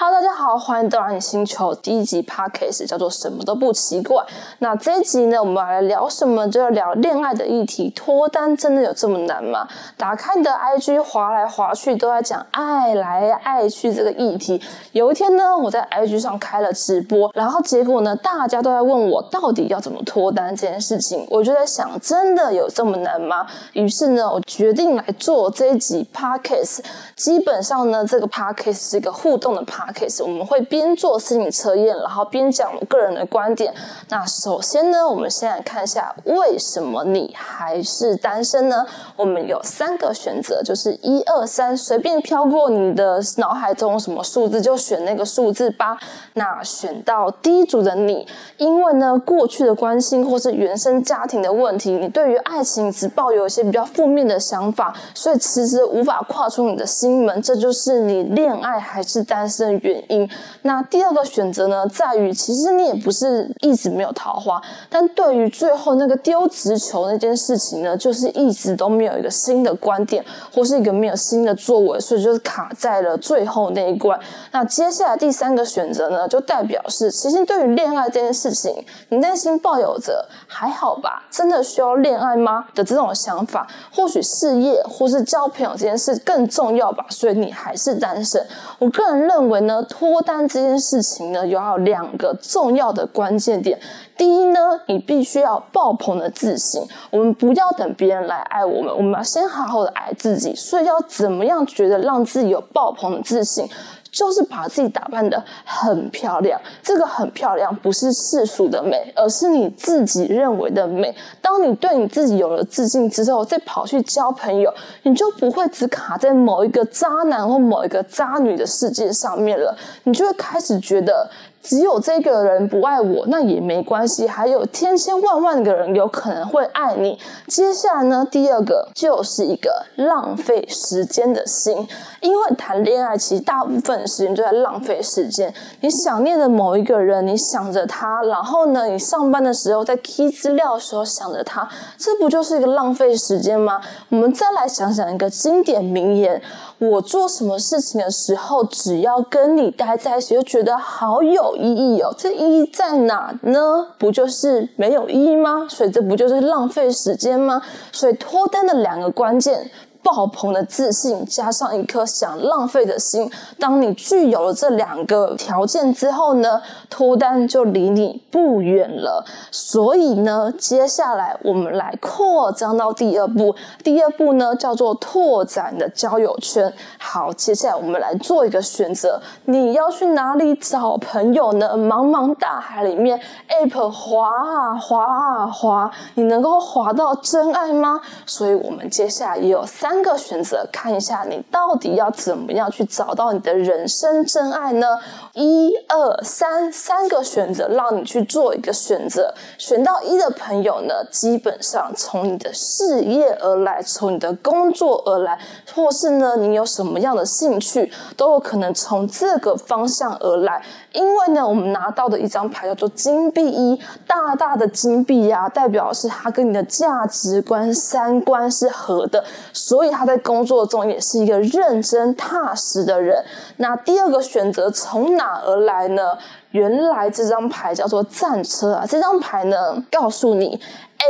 Hello，大家好，欢迎到来你星球第一集 Podcast，叫做什么都不奇怪。那这一集呢，我们来聊什么？就要聊恋爱的议题。脱单真的有这么难吗？打开你的 IG，滑来滑去都在讲爱来爱去这个议题。有一天呢，我在 IG 上开了直播，然后结果呢，大家都在问我到底要怎么脱单这件事情。我就在想，真的有这么难吗？于是呢，我决定来做这一集 Podcast。基本上呢，这个 Podcast 是一个互动的 Pod。Case 我们会边做心理测验，然后边讲我个人的观点。那首先呢，我们先来看一下为什么你还是单身呢？我们有三个选择，就是一二三，随便飘过你的脑海中什么数字就选那个数字吧。那选到第一组的你，因为呢过去的关心或是原生家庭的问题，你对于爱情只抱有一些比较负面的想法，所以迟迟无法跨出你的心门。这就是你恋爱还是单身。原因。那第二个选择呢，在于其实你也不是一直没有桃花，但对于最后那个丢直球那件事情呢，就是一直都没有一个新的观点，或是一个没有新的作为，所以就是卡在了最后那一关。那接下来第三个选择呢，就代表是其实对于恋爱这件事情，你内心抱有着还好吧，真的需要恋爱吗的这种想法，或许事业或是交朋友这件事更重要吧，所以你还是单身。我个人认为。呢，脱单这件事情呢，有两个重要的关键点。第一呢，你必须要爆棚的自信。我们不要等别人来爱我们，我们要先好好的爱自己。所以要怎么样觉得让自己有爆棚的自信？就是把自己打扮的很漂亮，这个很漂亮不是世俗的美，而是你自己认为的美。当你对你自己有了自信之后，再跑去交朋友，你就不会只卡在某一个渣男或某一个渣女的世界上面了，你就会开始觉得。只有这个人不爱我，那也没关系，还有千千万万个人有可能会爱你。接下来呢，第二个就是一个浪费时间的心，因为谈恋爱其实大部分时间都在浪费时间。你想念的某一个人，你想着他，然后呢，你上班的时候在 key 资料的时候想着他，这不就是一个浪费时间吗？我们再来想想一个经典名言。我做什么事情的时候，只要跟你待在一起，就觉得好有意义哦。这意义在哪呢？不就是没有意义吗？所以这不就是浪费时间吗？所以脱单的两个关键。爆棚的自信加上一颗想浪费的心，当你具有了这两个条件之后呢，脱单就离你不远了。所以呢，接下来我们来扩张到第二步，第二步呢叫做拓展的交友圈。好，接下来我们来做一个选择，你要去哪里找朋友呢？茫茫大海里面，App 滑啊滑啊滑，你能够滑到真爱吗？所以我们接下来也有三。三个选择，看一下你到底要怎么样去找到你的人生真爱呢？一二三，三个选择让你去做一个选择。选到一的朋友呢，基本上从你的事业而来，从你的工作而来，或是呢你有什么样的兴趣，都有可能从这个方向而来。因为呢，我们拿到的一张牌叫做金币一，大大的金币呀，代表是它跟你的价值观、三观是合的，所以他在工作中也是一个认真踏实的人。那第二个选择从哪而来呢？原来这张牌叫做战车啊，这张牌呢告诉你。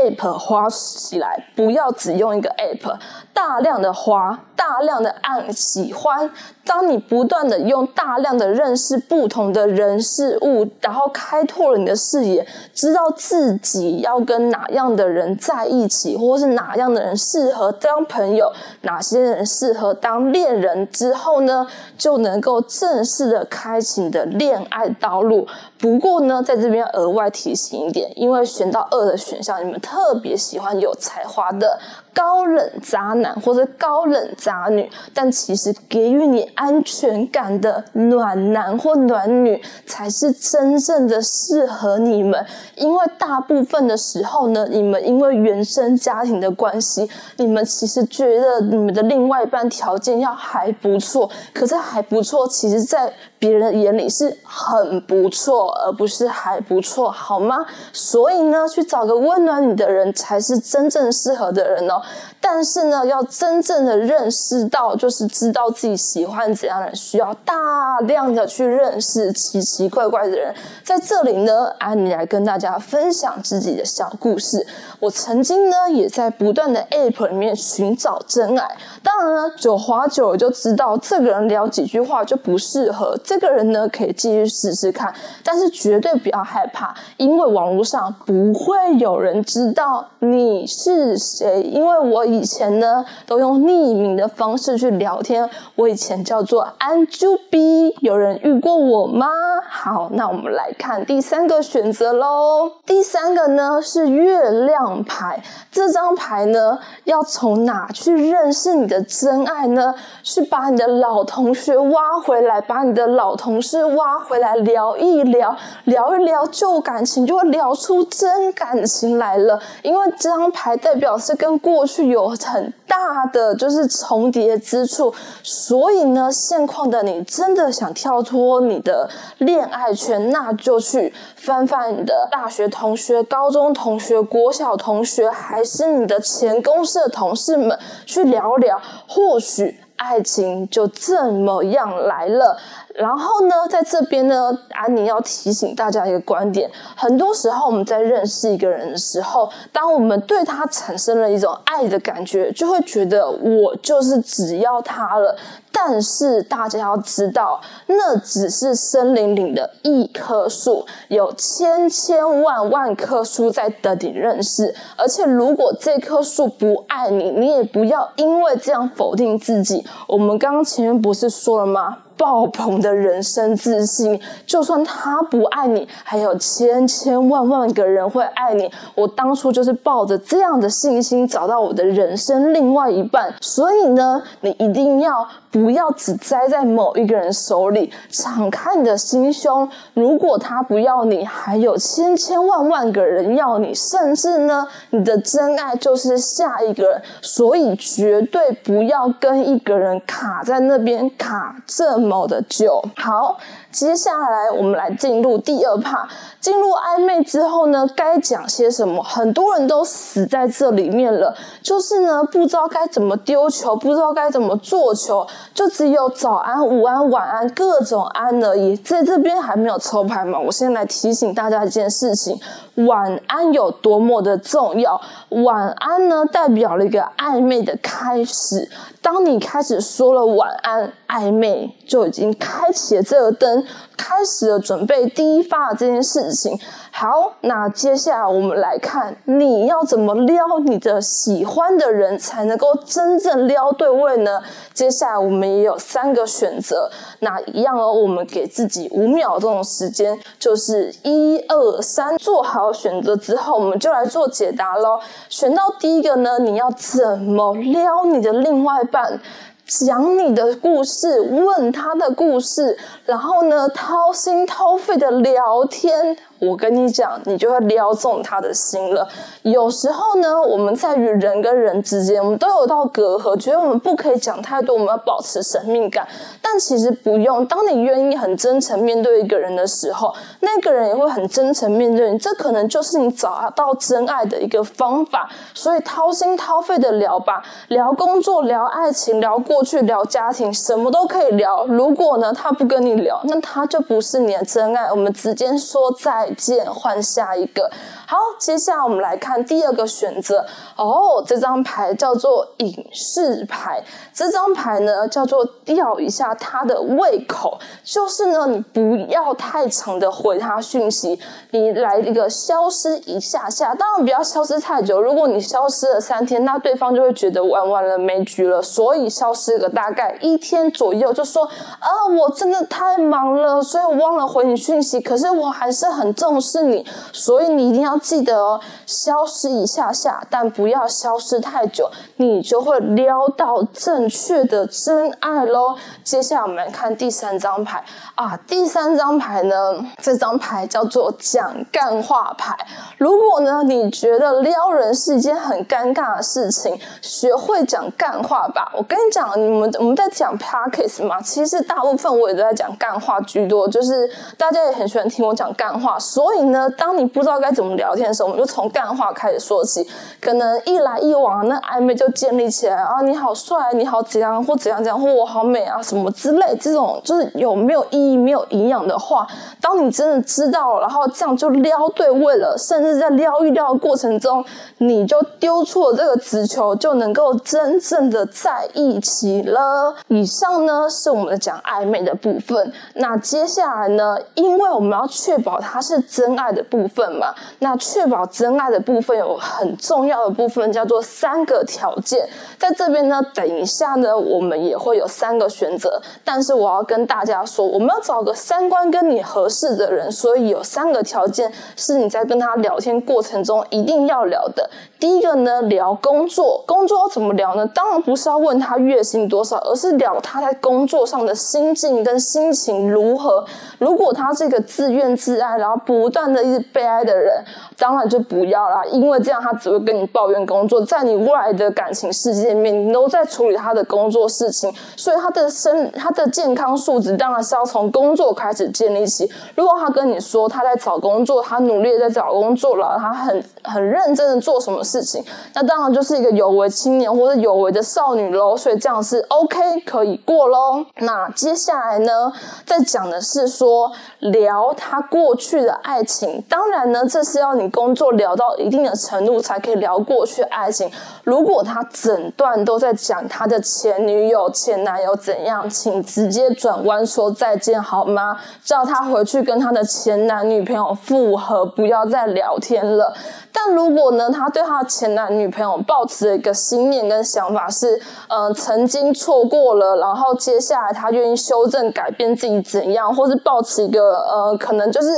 app 花起来，不要只用一个 app，大量的花，大量的按喜欢。当你不断的用大量的认识不同的人事物，然后开拓了你的视野，知道自己要跟哪样的人在一起，或是哪样的人适合当朋友，哪些人适合当恋人之后呢，就能够正式的开启你的恋爱道路。不过呢，在这边额外提醒一点，因为选到二的选项，你们。特别喜欢有才华的。高冷渣男或者高冷渣女，但其实给予你安全感的暖男或暖女才是真正的适合你们。因为大部分的时候呢，你们因为原生家庭的关系，你们其实觉得你们的另外一半条件要还不错，可是还不错，其实在别人眼里是很不错，而不是还不错，好吗？所以呢，去找个温暖你的人才是真正适合的人哦。但是呢，要真正的认识到，就是知道自己喜欢怎样的人，需要大量的去认识奇奇怪怪的人。在这里呢，安妮来跟大家分享自己的小故事。我曾经呢，也在不断的 App 里面寻找真爱。当然呢，久滑久了就知道，这个人聊几句话就不适合。这个人呢，可以继续试试看，但是绝对不要害怕，因为网络上不会有人知道你是谁。因为我以前呢，都用匿名的方式去聊天。我以前叫做安朱 B，有人遇过我吗？好，那我们来看第三个选择喽。第三个呢是月亮牌，这张牌呢要从哪去认识你的真爱呢？去把你的老同学挖回来，把你的老同事挖回来聊一聊，聊一聊旧感情，就会聊出真感情来了。因为这张牌代表是跟过去有很大的就是重叠之处，所以呢，现况的你真的想跳脱你的恋爱圈，那就去翻翻你的大学同学、高中同学、国小同学，还是你的前公司的同事们去聊聊，或许爱情就这么样来了。然后呢，在这边呢，安妮要提醒大家一个观点：很多时候我们在认识一个人的时候，当我们对他产生了一种爱的感觉，就会觉得我就是只要他了。但是大家要知道，那只是森林里的一棵树，有千千万万棵树在等你认识。而且，如果这棵树不爱你，你也不要因为这样否定自己。我们刚刚前面不是说了吗？爆棚的人生自信，就算他不爱你，还有千千万万个人会爱你。我当初就是抱着这样的信心找到我的人生另外一半，所以呢，你一定要不要只栽在某一个人手里，敞开你的心胸。如果他不要你，还有千千万万个人要你，甚至呢，你的真爱就是下一个人。所以绝对不要跟一个人卡在那边卡这么。某的酒好，接下来我们来进入第二趴。进入暧昧之后呢，该讲些什么？很多人都死在这里面了，就是呢，不知道该怎么丢球，不知道该怎么做球，就只有早安、午安、晚安各种安而已。在这边还没有抽牌嘛？我先来提醒大家一件事情：晚安有多么的重要。晚安呢，代表了一个暧昧的开始。当你开始说了晚安，暧昧就已经开启了这个灯。开始了准备第一发这件事情。好，那接下来我们来看你要怎么撩你的喜欢的人才能够真正撩对位呢？接下来我们也有三个选择，那一样哦，我们给自己五秒钟的时间，就是一二三，做好选择之后，我们就来做解答喽。选到第一个呢，你要怎么撩你的另外一半？讲你的故事，问他的故事，然后呢，掏心掏肺的聊天。我跟你讲，你就会撩中他的心了。有时候呢，我们在与人跟人之间，我们都有道隔阂，觉得我们不可以讲太多，我们要保持神秘感。但其实不用，当你愿意很真诚面对一个人的时候，那个人也会很真诚面对你。这可能就是你找到真爱的一个方法。所以掏心掏肺的聊吧，聊工作，聊爱情，聊过去，聊家庭，什么都可以聊。如果呢，他不跟你聊，那他就不是你的真爱。我们直接说在键换下一个。好，接下来我们来看第二个选择哦。这张牌叫做隐士牌。这张牌呢叫做吊一下他的胃口，就是呢你不要太长的回他讯息，你来一个消失一下下。当然不要消失太久，如果你消失了三天，那对方就会觉得玩完了没局了。所以消失个大概一天左右，就说啊，我真的太忙了，所以我忘了回你讯息。可是我还是很重视你，所以你一定要。记得哦，消失一下下，但不要消失太久，你就会撩到正确的真爱喽。接下来我们来看第三张牌啊，第三张牌呢，这张牌叫做讲干话牌。如果呢，你觉得撩人是一件很尴尬的事情，学会讲干话吧。我跟你讲，你们我们在讲 p a c k a s 嘛，其实大部分我也都在讲干话居多，就是大家也很喜欢听我讲干话。所以呢，当你不知道该怎么聊。聊天的时候，我们就从干话开始说起，可能一来一往，那暧昧就建立起来啊，你好帅，你好怎样或怎样怎样，或我好美啊什么之类，这种就是有没有意义、没有营养的话，当你真的知道了，然后这样就撩对位了，甚至在撩一撩的过程中，你就丢错这个直球，就能够真正的在一起了。以上呢是我们的讲暧昧的部分，那接下来呢，因为我们要确保它是真爱的部分嘛，那确保真爱的部分有很重要的部分叫做三个条件，在这边呢，等一下呢，我们也会有三个选择，但是我要跟大家说，我们要找个三观跟你合适的人，所以有三个条件是你在跟他聊天过程中一定要聊的。第一个呢，聊工作，工作要怎么聊呢？当然不是要问他月薪多少，而是聊他在工作上的心境跟心情如何。如果他是一个自怨自艾，然后不断的一直悲哀的人，当然就不要啦，因为这样他只会跟你抱怨工作，在你未来的感情世界里面，你都在处理他的工作事情，所以他的身他的健康素质当然是要从工作开始建立起。如果他跟你说他在找工作，他努力在找工作了，他很很认真的做什么事情，那当然就是一个有为青年或者有为的少女喽，所以这样是 OK 可以过喽。那接下来呢，再讲的是说聊他过去的爱情，当然呢，这是要你工作聊到一定的程度才可以聊过去爱情。如果他整段都在讲他的前女友、前男友怎样，请直接转弯说再见好吗？叫他回去跟他的前男女朋友复合，不要再聊天了。但如果呢，他对他的前男女朋友抱持的一个心念跟想法是，嗯，曾经错过了，然后接下来他愿意修正改变自己怎样，或是抱持一个呃，可能就是。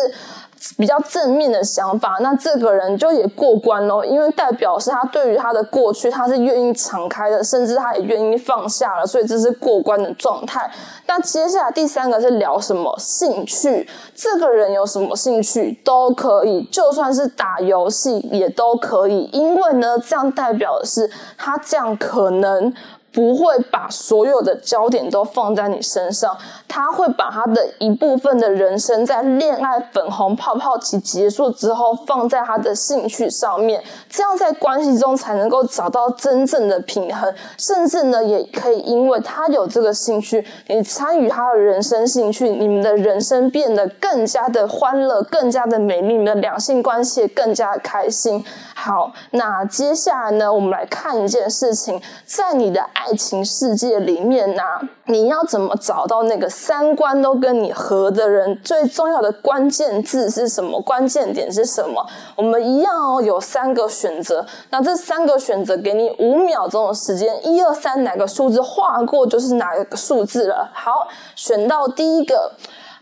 比较正面的想法，那这个人就也过关喽，因为代表是他对于他的过去，他是愿意敞开的，甚至他也愿意放下了，所以这是过关的状态。那接下来第三个是聊什么兴趣？这个人有什么兴趣都可以，就算是打游戏也都可以，因为呢，这样代表的是他这样可能。不会把所有的焦点都放在你身上，他会把他的一部分的人生在恋爱粉红泡泡期结束之后放在他的兴趣上面，这样在关系中才能够找到真正的平衡，甚至呢也可以因为他有这个兴趣，你参与他的人生兴趣，你们的人生变得更加的欢乐，更加的美丽，你们的两性关系更加开心。好，那接下来呢，我们来看一件事情，在你的。爱情世界里面呢，你要怎么找到那个三观都跟你合的人？最重要的关键字是什么？关键点是什么？我们一样哦，有三个选择。那这三个选择给你五秒钟的时间，一二三，哪个数字划过就是哪个数字了。好，选到第一个。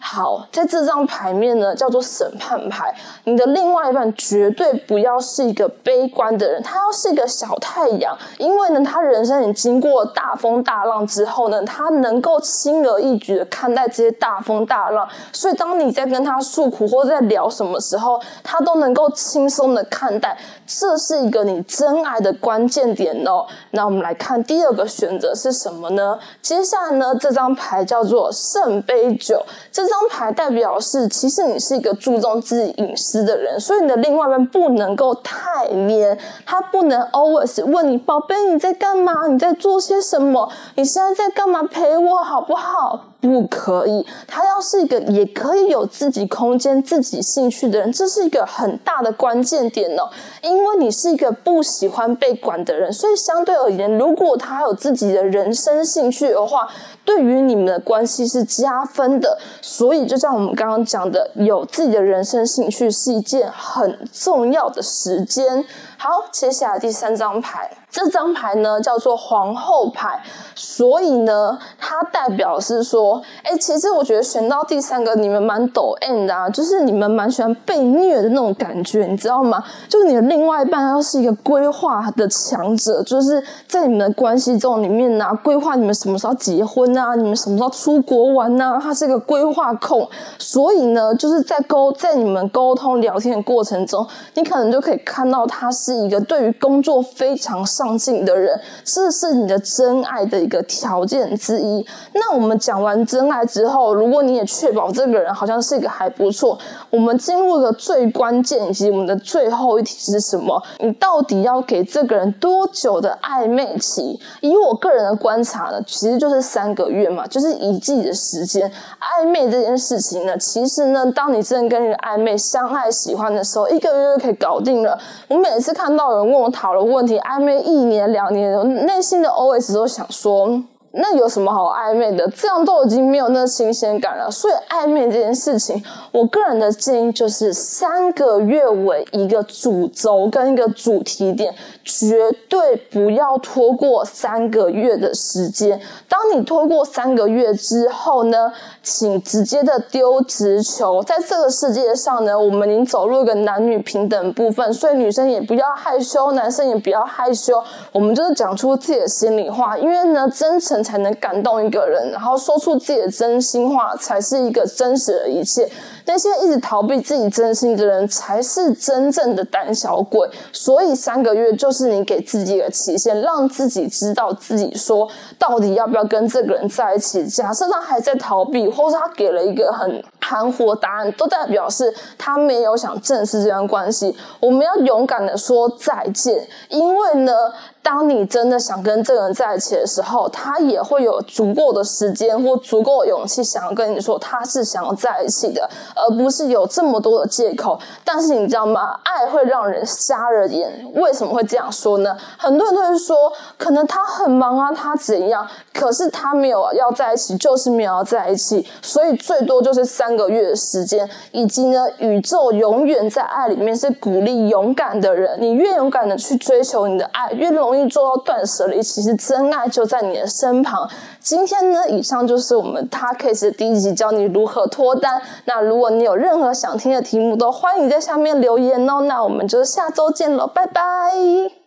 好，在这张牌面呢，叫做审判牌。你的另外一半绝对不要是一个悲观的人，他要是一个小太阳。因为呢，他人生已经过大风大浪之后呢，他能够轻而易举的看待这些大风大浪。所以，当你在跟他诉苦或者在聊什么时候，他都能够轻松的看待。这是一个你真爱的关键点哦。那我们来看第二个选择是什么呢？接下来呢，这张牌叫做圣杯九。这张牌代表是，其实你是一个注重自己隐私的人，所以你的另外一半不能够太黏，他不能 always 问你宝贝你在干嘛，你在做些什么，你现在在干嘛，陪我好不好？不可以，他要是一个也可以有自己空间、自己兴趣的人，这是一个很大的关键点哦。因为你是一个不喜欢被管的人，所以相对而言，如果他有自己的人生兴趣的话，对于你们的关系是加分的。所以，就像我们刚刚讲的，有自己的人生兴趣是一件很重要的时间。好，接下来第三张牌。这张牌呢叫做皇后牌，所以呢，它代表是说，哎，其实我觉得选到第三个，你们蛮抖 N 的啊，就是你们蛮喜欢被虐的那种感觉，你知道吗？就是你的另外一半要是一个规划的强者，就是在你们的关系中里面呢，规划你们什么时候结婚啊，你们什么时候出国玩啊，他是一个规划控，所以呢，就是在沟在你们沟通聊天的过程中，你可能就可以看到他是。是一个对于工作非常上进的人，这是你的真爱的一个条件之一。那我们讲完真爱之后，如果你也确保这个人好像是一个还不错，我们进入个最关键以及我们的最后一题是什么？你到底要给这个人多久的暧昧期？以我个人的观察呢，其实就是三个月嘛，就是一季的时间。暧昧这件事情呢，其实呢，当你真的跟人暧昧、相爱、喜欢的时候，一个月就可以搞定了。我每次看到有人问我讨论问题，暧昧一年、两年，内心的 OS 都想说。那有什么好暧昧的？这样都已经没有那新鲜感了。所以暧昧这件事情，我个人的建议就是三个月为一个主轴跟一个主题点，绝对不要拖过三个月的时间。当你拖过三个月之后呢，请直接的丢直球。在这个世界上呢，我们已经走入一个男女平等部分，所以女生也不要害羞，男生也不要害羞。我们就是讲出自己的心里话，因为呢，真诚。才能感动一个人，然后说出自己的真心话，才是一个真实的一切。那些一直逃避自己真心的人，才是真正的胆小鬼。所以三个月就是你给自己一个期限，让自己知道自己说到底要不要跟这个人在一起。假设他还在逃避，或者他给了一个很含糊答案，都代表是他没有想正视这段关系。我们要勇敢的说再见，因为呢。当你真的想跟这个人在一起的时候，他也会有足够的时间或足够的勇气，想要跟你说他是想要在一起的，而不是有这么多的借口。但是你知道吗？爱会让人瞎了眼。为什么会这样说呢？很多人都会说，可能他很忙啊，他怎样？可是他没有要在一起，就是没有要在一起，所以最多就是三个月的时间。以及呢，宇宙永远在爱里面是鼓励勇敢的人。你越勇敢的去追求你的爱，越容易。做到断舍离，其实真爱就在你的身旁。今天呢，以上就是我们 t a Case 的第一集，教你如何脱单。那如果你有任何想听的题目，都欢迎在下面留言哦。那我们就下周见了，拜拜。